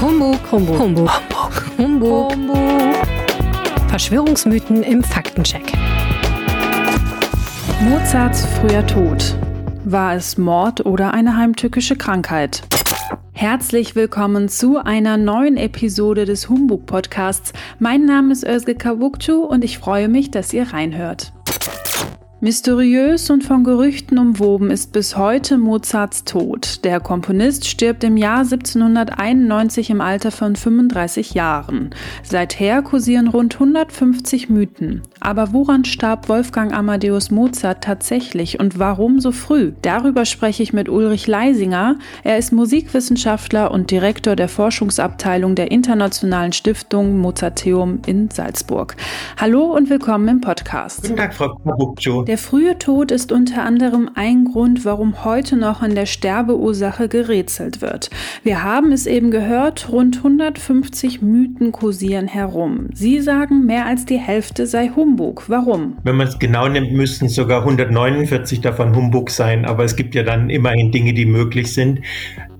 Humbug, Humbug, Humbug, Humbug, Humbug. Humbug. Verschwörungsmythen im Faktencheck. Mozarts früher Tod. War es Mord oder eine heimtückische Krankheit? Herzlich willkommen zu einer neuen Episode des Humbug Podcasts. Mein Name ist Özge Kavukcu und ich freue mich, dass ihr reinhört. Mysteriös und von Gerüchten umwoben ist bis heute Mozarts Tod. Der Komponist stirbt im Jahr 1791 im Alter von 35 Jahren. Seither kursieren rund 150 Mythen. Aber woran starb Wolfgang Amadeus Mozart tatsächlich und warum so früh? Darüber spreche ich mit Ulrich Leisinger. Er ist Musikwissenschaftler und Direktor der Forschungsabteilung der Internationalen Stiftung Mozarteum in Salzburg. Hallo und willkommen im Podcast. Guten Tag, Frau Kubukcho. Der frühe Tod ist unter anderem ein Grund, warum heute noch an der Sterbeursache gerätselt wird. Wir haben es eben gehört, rund 150 Mythen kursieren herum. Sie sagen, mehr als die Hälfte sei Humbug. Warum? Wenn man es genau nimmt, müssten sogar 149 davon Humbug sein, aber es gibt ja dann immerhin Dinge, die möglich sind.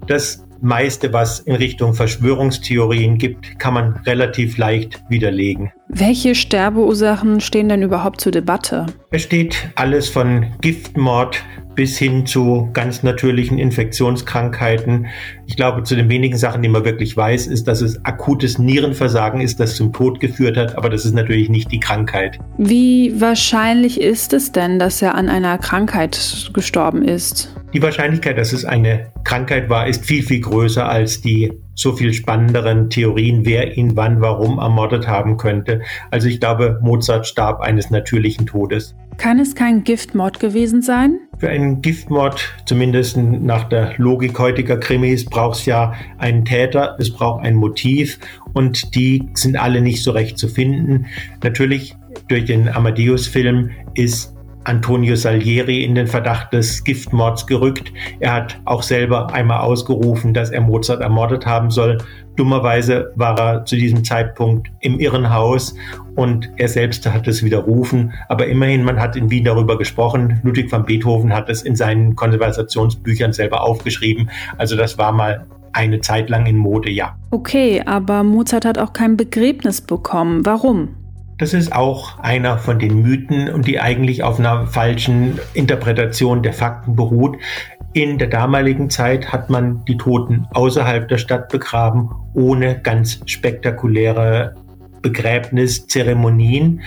Das meiste, was in Richtung Verschwörungstheorien gibt, kann man relativ leicht widerlegen. Welche Sterbeursachen stehen denn überhaupt zur Debatte? Es steht alles von Giftmord bis hin zu ganz natürlichen Infektionskrankheiten. Ich glaube, zu den wenigen Sachen, die man wirklich weiß, ist, dass es akutes Nierenversagen ist, das zum Tod geführt hat, aber das ist natürlich nicht die Krankheit. Wie wahrscheinlich ist es denn, dass er an einer Krankheit gestorben ist? Die Wahrscheinlichkeit, dass es eine Krankheit war, ist viel, viel größer als die so viel spannenderen Theorien, wer ihn wann, warum ermordet haben könnte. Also ich glaube, Mozart starb eines natürlichen Todes. Kann es kein Giftmord gewesen sein? Für einen Giftmord, zumindest nach der Logik heutiger Krimis, braucht es ja einen Täter, es braucht ein Motiv und die sind alle nicht so recht zu finden. Natürlich durch den Amadeus-Film ist Antonio Salieri in den Verdacht des Giftmords gerückt. Er hat auch selber einmal ausgerufen, dass er Mozart ermordet haben soll. Dummerweise war er zu diesem Zeitpunkt im Irrenhaus und er selbst hat es widerrufen. Aber immerhin, man hat in Wien darüber gesprochen. Ludwig van Beethoven hat es in seinen Konservationsbüchern selber aufgeschrieben. Also das war mal eine Zeit lang in Mode, ja. Okay, aber Mozart hat auch kein Begräbnis bekommen. Warum? Das ist auch einer von den Mythen und die eigentlich auf einer falschen Interpretation der Fakten beruht. In der damaligen Zeit hat man die Toten außerhalb der Stadt begraben, ohne ganz spektakuläre Begräbniszeremonien.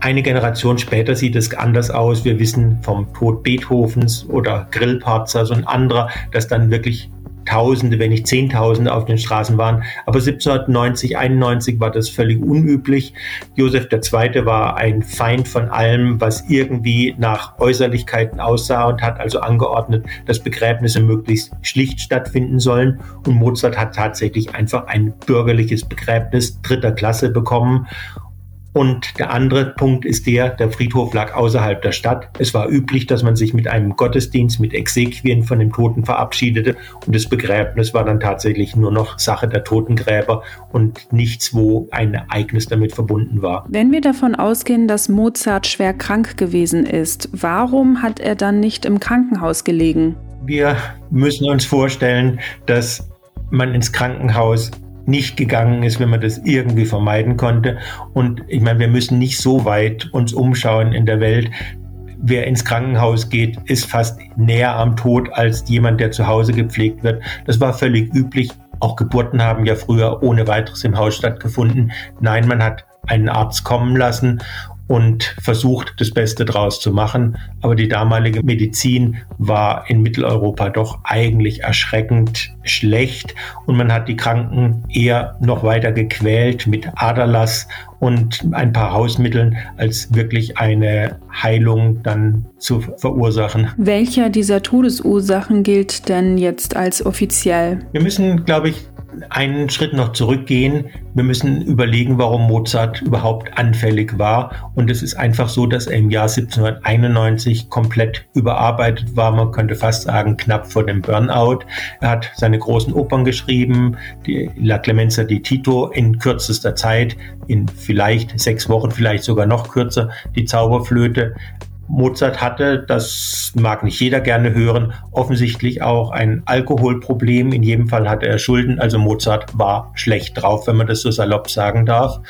Eine Generation später sieht es anders aus. Wir wissen vom Tod Beethovens oder Grillparzers und anderer, dass dann wirklich Tausende, wenn nicht Zehntausende auf den Straßen waren. Aber 1790, 91 war das völlig unüblich. Josef II. war ein Feind von allem, was irgendwie nach Äußerlichkeiten aussah und hat also angeordnet, dass Begräbnisse möglichst schlicht stattfinden sollen. Und Mozart hat tatsächlich einfach ein bürgerliches Begräbnis dritter Klasse bekommen. Und der andere Punkt ist der, der Friedhof lag außerhalb der Stadt. Es war üblich, dass man sich mit einem Gottesdienst, mit Exequien von dem Toten verabschiedete und das Begräbnis war dann tatsächlich nur noch Sache der Totengräber und nichts, wo ein Ereignis damit verbunden war. Wenn wir davon ausgehen, dass Mozart schwer krank gewesen ist, warum hat er dann nicht im Krankenhaus gelegen? Wir müssen uns vorstellen, dass man ins Krankenhaus nicht gegangen ist, wenn man das irgendwie vermeiden konnte. Und ich meine, wir müssen nicht so weit uns umschauen in der Welt. Wer ins Krankenhaus geht, ist fast näher am Tod als jemand, der zu Hause gepflegt wird. Das war völlig üblich. Auch Geburten haben ja früher ohne weiteres im Haus stattgefunden. Nein, man hat einen Arzt kommen lassen und versucht, das Beste draus zu machen. Aber die damalige Medizin war in Mitteleuropa doch eigentlich erschreckend schlecht und man hat die Kranken eher noch weiter gequält mit Aderlass und ein paar Hausmitteln, als wirklich eine Heilung dann zu verursachen. Welcher dieser Todesursachen gilt denn jetzt als offiziell? Wir müssen, glaube ich, einen Schritt noch zurückgehen. Wir müssen überlegen, warum Mozart überhaupt anfällig war. Und es ist einfach so, dass er im Jahr 1791 komplett überarbeitet war. Man könnte fast sagen, knapp vor dem Burnout. Er hat seine großen Opern geschrieben, die La Clemenza di Tito in kürzester Zeit, in vielleicht sechs Wochen, vielleicht sogar noch kürzer, die Zauberflöte. Mozart hatte, das mag nicht jeder gerne hören, offensichtlich auch ein Alkoholproblem. In jedem Fall hatte er Schulden, also Mozart war schlecht drauf, wenn man das so salopp sagen darf.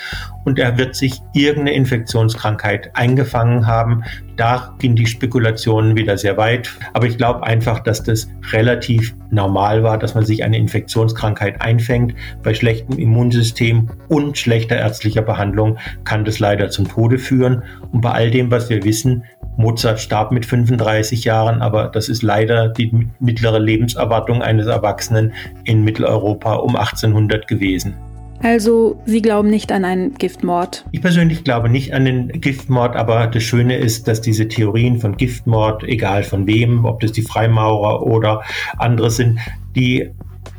Und er wird sich irgendeine Infektionskrankheit eingefangen haben. Da gehen die Spekulationen wieder sehr weit. Aber ich glaube einfach, dass das relativ normal war, dass man sich eine Infektionskrankheit einfängt. Bei schlechtem Immunsystem und schlechter ärztlicher Behandlung kann das leider zum Tode führen. Und bei all dem, was wir wissen, Mozart starb mit 35 Jahren, aber das ist leider die mittlere Lebenserwartung eines Erwachsenen in Mitteleuropa um 1800 gewesen. Also, Sie glauben nicht an einen Giftmord? Ich persönlich glaube nicht an den Giftmord, aber das Schöne ist, dass diese Theorien von Giftmord, egal von wem, ob das die Freimaurer oder andere sind, die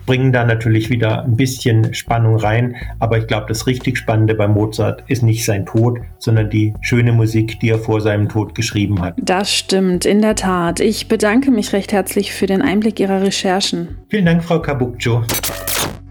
bringen da natürlich wieder ein bisschen Spannung rein. Aber ich glaube, das richtig Spannende bei Mozart ist nicht sein Tod, sondern die schöne Musik, die er vor seinem Tod geschrieben hat. Das stimmt, in der Tat. Ich bedanke mich recht herzlich für den Einblick Ihrer Recherchen. Vielen Dank, Frau Kabukjo.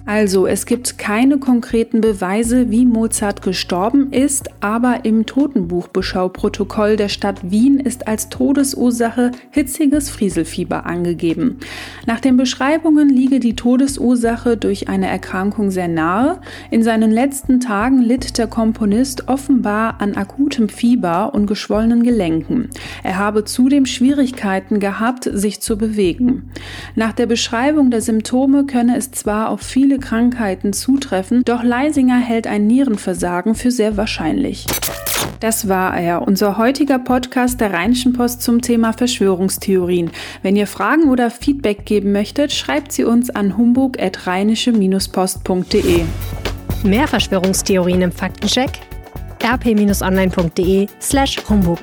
Also, es gibt keine konkreten Beweise, wie Mozart gestorben ist, aber im Totenbuchbeschauprotokoll der Stadt Wien ist als Todesursache hitziges Frieselfieber angegeben. Nach den Beschreibungen liege die Todesursache durch eine Erkrankung sehr nahe. In seinen letzten Tagen litt der Komponist offenbar an akutem Fieber und geschwollenen Gelenken. Er habe zudem Schwierigkeiten gehabt, sich zu bewegen. Nach der Beschreibung der Symptome könne es zwar auf Krankheiten zutreffen, doch Leisinger hält ein Nierenversagen für sehr wahrscheinlich. Das war er, unser heutiger Podcast der Rheinischen Post zum Thema Verschwörungstheorien. Wenn ihr Fragen oder Feedback geben möchtet, schreibt sie uns an humbug.rheinische-post.de. Mehr Verschwörungstheorien im Faktencheck rp-online.de slash humbug.